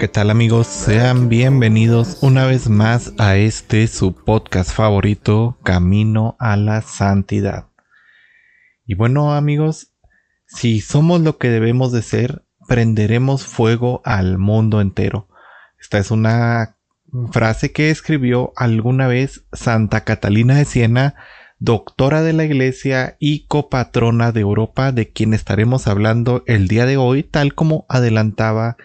¿Qué tal amigos? Sean bienvenidos una vez más a este su podcast favorito, Camino a la Santidad. Y bueno amigos, si somos lo que debemos de ser, prenderemos fuego al mundo entero. Esta es una frase que escribió alguna vez Santa Catalina de Siena, doctora de la Iglesia y copatrona de Europa, de quien estaremos hablando el día de hoy, tal como adelantaba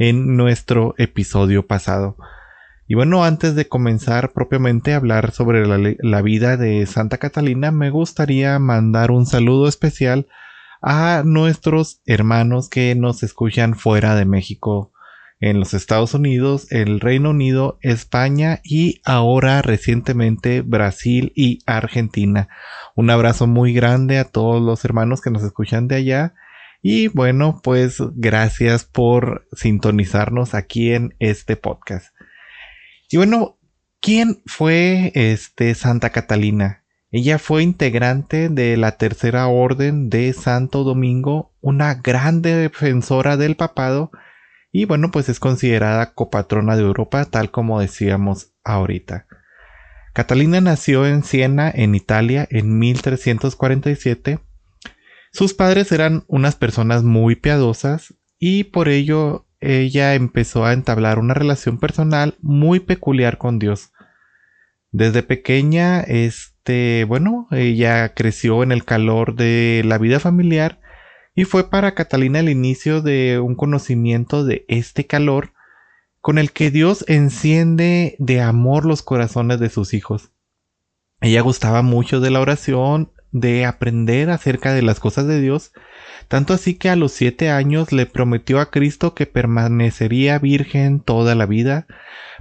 en nuestro episodio pasado. Y bueno, antes de comenzar propiamente a hablar sobre la, vida de Santa Catalina, me gustaría mandar un saludo especial a nuestros hermanos que nos escuchan fuera de México, en los Estados Unidos, el Reino Unido, España y ahora recientemente Brasil y Argentina. Un abrazo muy grande a todos los hermanos que nos escuchan de allá y bueno, pues gracias por sintonizarnos aquí en este podcast. Y bueno, ¿quién fue este Santa Catalina? Ella fue integrante de la Tercera Orden de Santo Domingo, una grande defensora del papado y bueno, pues es considerada copatrona de Europa, tal como decíamos ahorita. Catalina nació en Siena, en Italia, en 1347 sus padres eran unas personas muy piadosas y por ello ella empezó a entablar una relación personal muy peculiar con Dios. Desde pequeña, este, bueno, ella creció en el calor de la vida familiar y fue para Catalina el inicio de un conocimiento de este calor con el que Dios enciende de amor los corazones de sus hijos. Ella gustaba mucho de la oración de aprender acerca de las cosas de Dios, tanto así que a los siete años le prometió a Cristo que permanecería virgen toda la vida,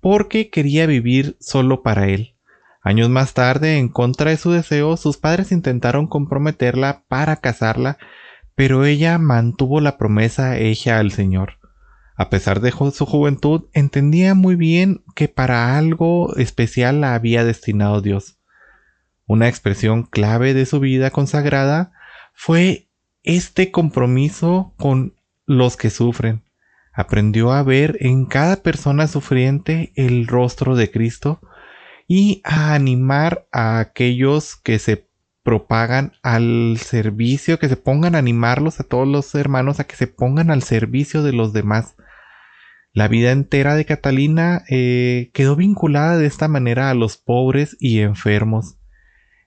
porque quería vivir solo para él. Años más tarde, en contra de su deseo, sus padres intentaron comprometerla para casarla, pero ella mantuvo la promesa hecha al Señor. A pesar de su juventud, entendía muy bien que para algo especial la había destinado Dios. Una expresión clave de su vida consagrada fue este compromiso con los que sufren. Aprendió a ver en cada persona sufriente el rostro de Cristo y a animar a aquellos que se propagan al servicio, que se pongan a animarlos a todos los hermanos a que se pongan al servicio de los demás. La vida entera de Catalina eh, quedó vinculada de esta manera a los pobres y enfermos.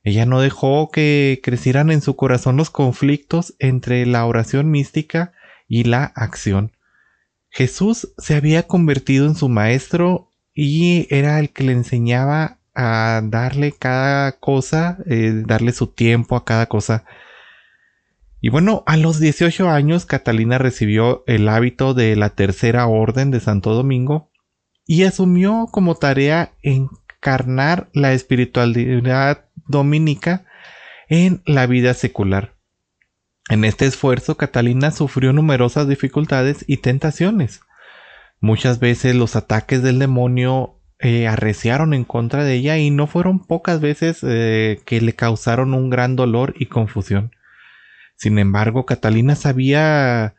Ella no dejó que crecieran en su corazón los conflictos entre la oración mística y la acción. Jesús se había convertido en su maestro y era el que le enseñaba a darle cada cosa, eh, darle su tiempo a cada cosa. Y bueno, a los 18 años Catalina recibió el hábito de la tercera orden de Santo Domingo y asumió como tarea encarnar la espiritualidad dominica en la vida secular. En este esfuerzo, Catalina sufrió numerosas dificultades y tentaciones. Muchas veces los ataques del demonio eh, arreciaron en contra de ella y no fueron pocas veces eh, que le causaron un gran dolor y confusión. Sin embargo, Catalina sabía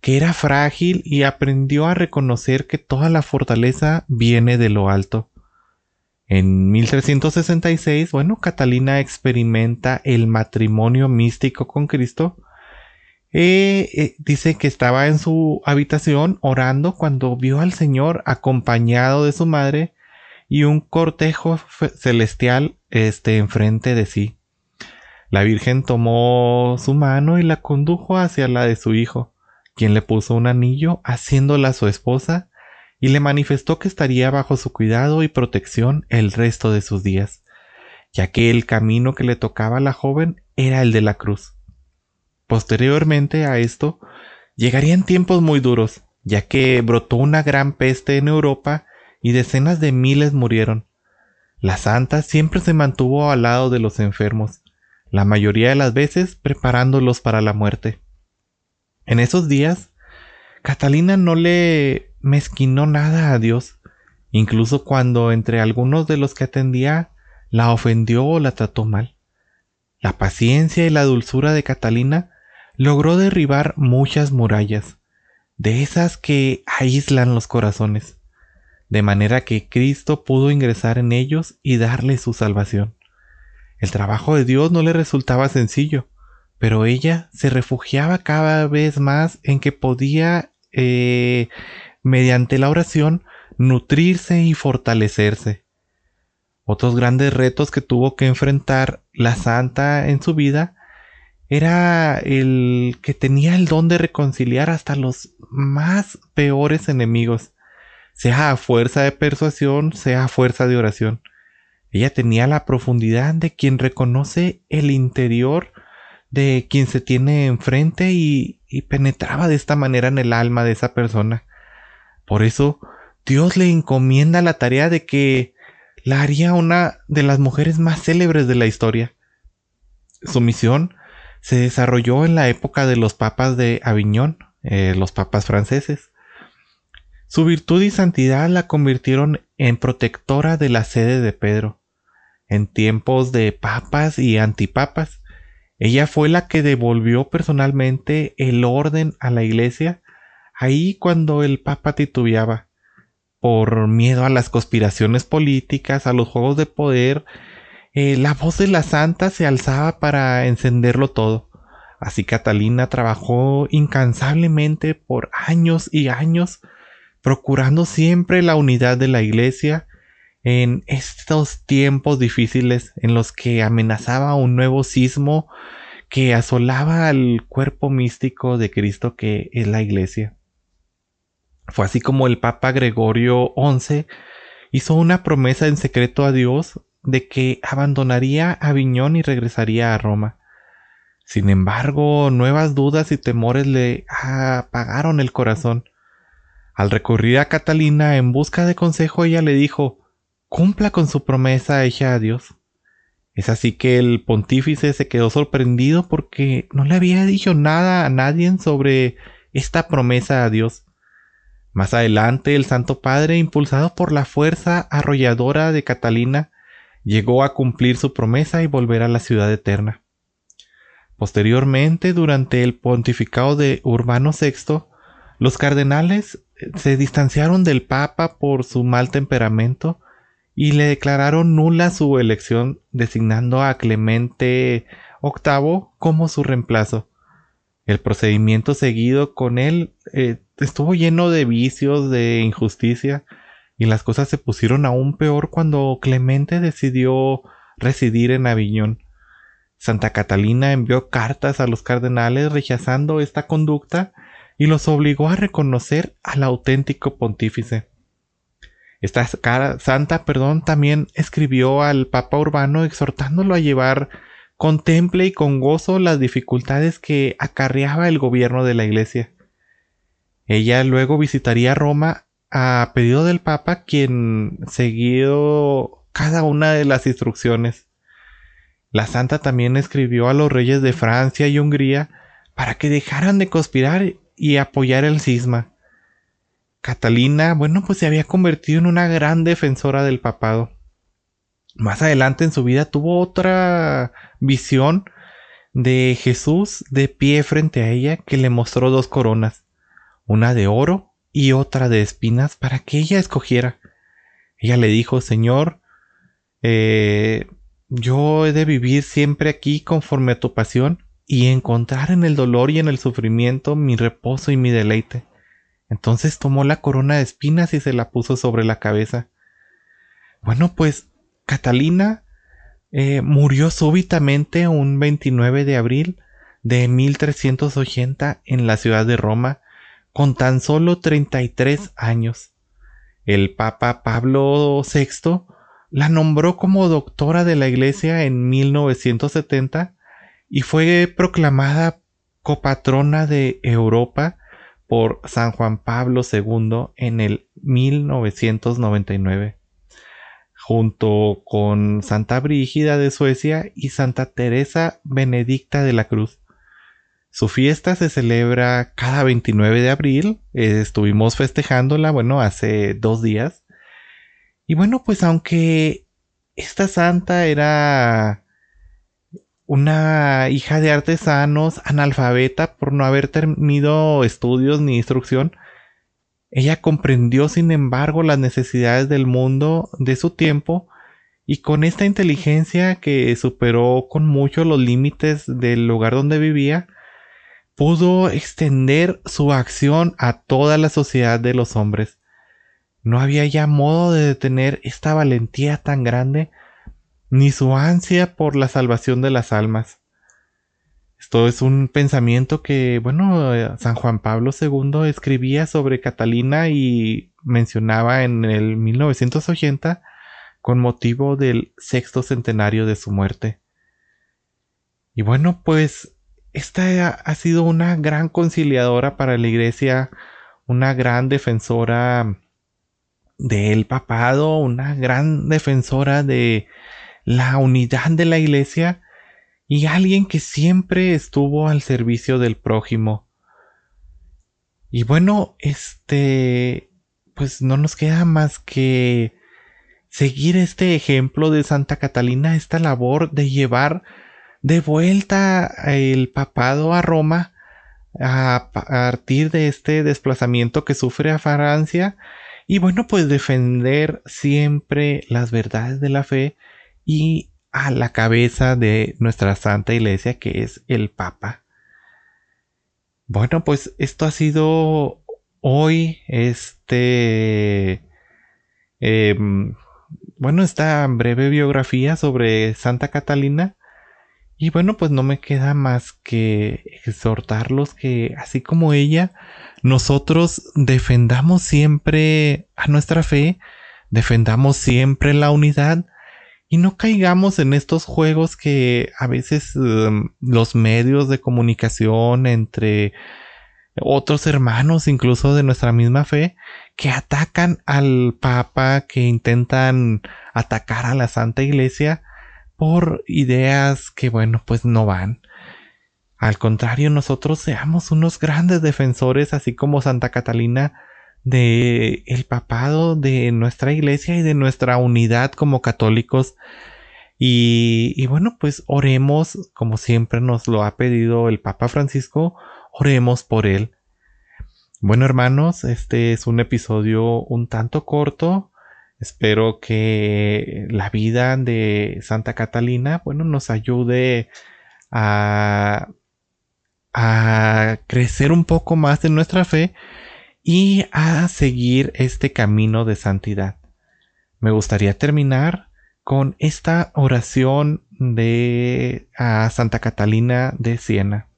que era frágil y aprendió a reconocer que toda la fortaleza viene de lo alto. En 1366, bueno, Catalina experimenta el matrimonio místico con Cristo. Eh, eh, dice que estaba en su habitación orando cuando vio al Señor acompañado de su madre y un cortejo celestial este, enfrente de sí. La Virgen tomó su mano y la condujo hacia la de su hijo, quien le puso un anillo haciéndola su esposa y le manifestó que estaría bajo su cuidado y protección el resto de sus días, ya que el camino que le tocaba a la joven era el de la cruz. Posteriormente a esto, llegarían tiempos muy duros, ya que brotó una gran peste en Europa y decenas de miles murieron. La santa siempre se mantuvo al lado de los enfermos, la mayoría de las veces preparándolos para la muerte. En esos días, Catalina no le mezquinó nada a Dios, incluso cuando entre algunos de los que atendía la ofendió o la trató mal. La paciencia y la dulzura de Catalina logró derribar muchas murallas, de esas que aíslan los corazones, de manera que Cristo pudo ingresar en ellos y darle su salvación. El trabajo de Dios no le resultaba sencillo, pero ella se refugiaba cada vez más en que podía, eh, mediante la oración, nutrirse y fortalecerse. Otros grandes retos que tuvo que enfrentar la santa en su vida era el que tenía el don de reconciliar hasta los más peores enemigos, sea a fuerza de persuasión, sea a fuerza de oración. Ella tenía la profundidad de quien reconoce el interior de quien se tiene enfrente y, y penetraba de esta manera en el alma de esa persona. Por eso Dios le encomienda la tarea de que la haría una de las mujeres más célebres de la historia. Su misión se desarrolló en la época de los papas de Aviñón, eh, los papas franceses. Su virtud y santidad la convirtieron en protectora de la sede de Pedro. En tiempos de papas y antipapas, ella fue la que devolvió personalmente el orden a la iglesia ahí cuando el papa titubeaba, por miedo a las conspiraciones políticas, a los juegos de poder, eh, la voz de la santa se alzaba para encenderlo todo. Así Catalina trabajó incansablemente por años y años, procurando siempre la unidad de la iglesia en estos tiempos difíciles en los que amenazaba un nuevo sismo que asolaba al cuerpo místico de Cristo que es la iglesia. Fue así como el Papa Gregorio XI hizo una promesa en secreto a Dios de que abandonaría Aviñón y regresaría a Roma. Sin embargo, nuevas dudas y temores le apagaron el corazón. Al recurrir a Catalina en busca de consejo, ella le dijo cumpla con su promesa hecha a Dios. Es así que el pontífice se quedó sorprendido porque no le había dicho nada a nadie sobre esta promesa a Dios. Más adelante, el Santo Padre, impulsado por la fuerza arrolladora de Catalina, llegó a cumplir su promesa y volver a la ciudad eterna. Posteriormente, durante el pontificado de Urbano VI, los cardenales se distanciaron del Papa por su mal temperamento y le declararon nula su elección designando a Clemente VIII como su reemplazo. El procedimiento seguido con él eh, estuvo lleno de vicios, de injusticia, y las cosas se pusieron aún peor cuando Clemente decidió residir en Aviñón. Santa Catalina envió cartas a los cardenales rechazando esta conducta y los obligó a reconocer al auténtico pontífice. Esta santa, perdón, también escribió al Papa Urbano exhortándolo a llevar con temple y con gozo las dificultades que acarreaba el gobierno de la Iglesia. Ella luego visitaría Roma a pedido del Papa, quien siguió cada una de las instrucciones. La santa también escribió a los reyes de Francia y Hungría para que dejaran de conspirar y apoyar el cisma. Catalina, bueno, pues se había convertido en una gran defensora del papado. Más adelante en su vida tuvo otra visión de Jesús de pie frente a ella que le mostró dos coronas, una de oro y otra de espinas para que ella escogiera. Ella le dijo, Señor, eh, yo he de vivir siempre aquí conforme a tu pasión y encontrar en el dolor y en el sufrimiento mi reposo y mi deleite. Entonces tomó la corona de espinas y se la puso sobre la cabeza. Bueno, pues Catalina eh, murió súbitamente un 29 de abril de 1380 en la ciudad de Roma con tan solo 33 años. El Papa Pablo VI la nombró como doctora de la Iglesia en 1970 y fue proclamada copatrona de Europa por San Juan Pablo II en el 1999, junto con Santa Brígida de Suecia y Santa Teresa Benedicta de la Cruz. Su fiesta se celebra cada 29 de abril. Estuvimos festejándola, bueno, hace dos días. Y bueno, pues aunque esta santa era una hija de artesanos, analfabeta por no haber tenido estudios ni instrucción, ella comprendió sin embargo las necesidades del mundo de su tiempo y con esta inteligencia que superó con mucho los límites del lugar donde vivía, pudo extender su acción a toda la sociedad de los hombres. No había ya modo de detener esta valentía tan grande ni su ansia por la salvación de las almas. Esto es un pensamiento que, bueno, San Juan Pablo II escribía sobre Catalina y mencionaba en el 1980 con motivo del sexto centenario de su muerte. Y bueno, pues esta ha sido una gran conciliadora para la iglesia, una gran defensora del papado, una gran defensora de la unidad de la iglesia y alguien que siempre estuvo al servicio del prójimo. Y bueno, este, pues no nos queda más que seguir este ejemplo de Santa Catalina, esta labor de llevar de vuelta el papado a Roma a partir de este desplazamiento que sufre a Francia y bueno, pues defender siempre las verdades de la fe y a la cabeza de nuestra Santa Iglesia que es el Papa. Bueno, pues esto ha sido hoy este... Em, bueno, esta breve biografía sobre Santa Catalina. Y bueno, pues no me queda más que exhortarlos que así como ella, nosotros defendamos siempre a nuestra fe, defendamos siempre la unidad, y no caigamos en estos juegos que a veces em, los medios de comunicación entre otros hermanos, incluso de nuestra misma fe, que atacan al Papa, que intentan atacar a la Santa Iglesia por ideas que, bueno, pues no van. Al contrario, nosotros seamos unos grandes defensores, así como Santa Catalina, de el papado de nuestra iglesia y de nuestra unidad como católicos. Y, y, bueno, pues oremos, como siempre nos lo ha pedido el Papa Francisco, oremos por él. Bueno, hermanos, este es un episodio un tanto corto. Espero que la vida de Santa Catalina, bueno, nos ayude a, a crecer un poco más en nuestra fe y a seguir este camino de santidad. Me gustaría terminar con esta oración de a Santa Catalina de Siena.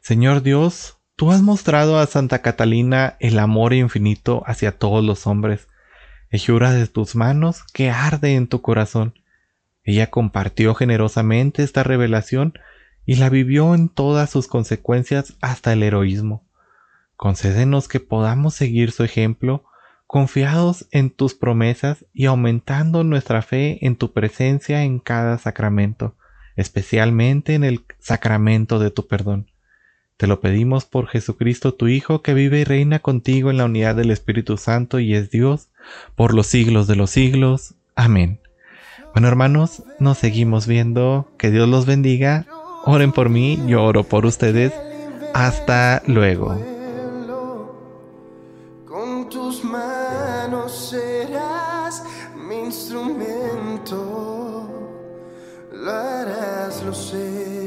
Señor Dios, tú has mostrado a Santa Catalina el amor infinito hacia todos los hombres. Hechura de tus manos que arde en tu corazón. Ella compartió generosamente esta revelación y la vivió en todas sus consecuencias hasta el heroísmo. Concédenos que podamos seguir su ejemplo, confiados en tus promesas y aumentando nuestra fe en tu presencia en cada sacramento, especialmente en el sacramento de tu perdón. Te lo pedimos por Jesucristo tu Hijo, que vive y reina contigo en la unidad del Espíritu Santo y es Dios, por los siglos de los siglos. Amén. Bueno hermanos, nos seguimos viendo. Que Dios los bendiga. Oren por mí, yo oro por ustedes. Hasta luego. Serás testigo de mi amor y de renombre.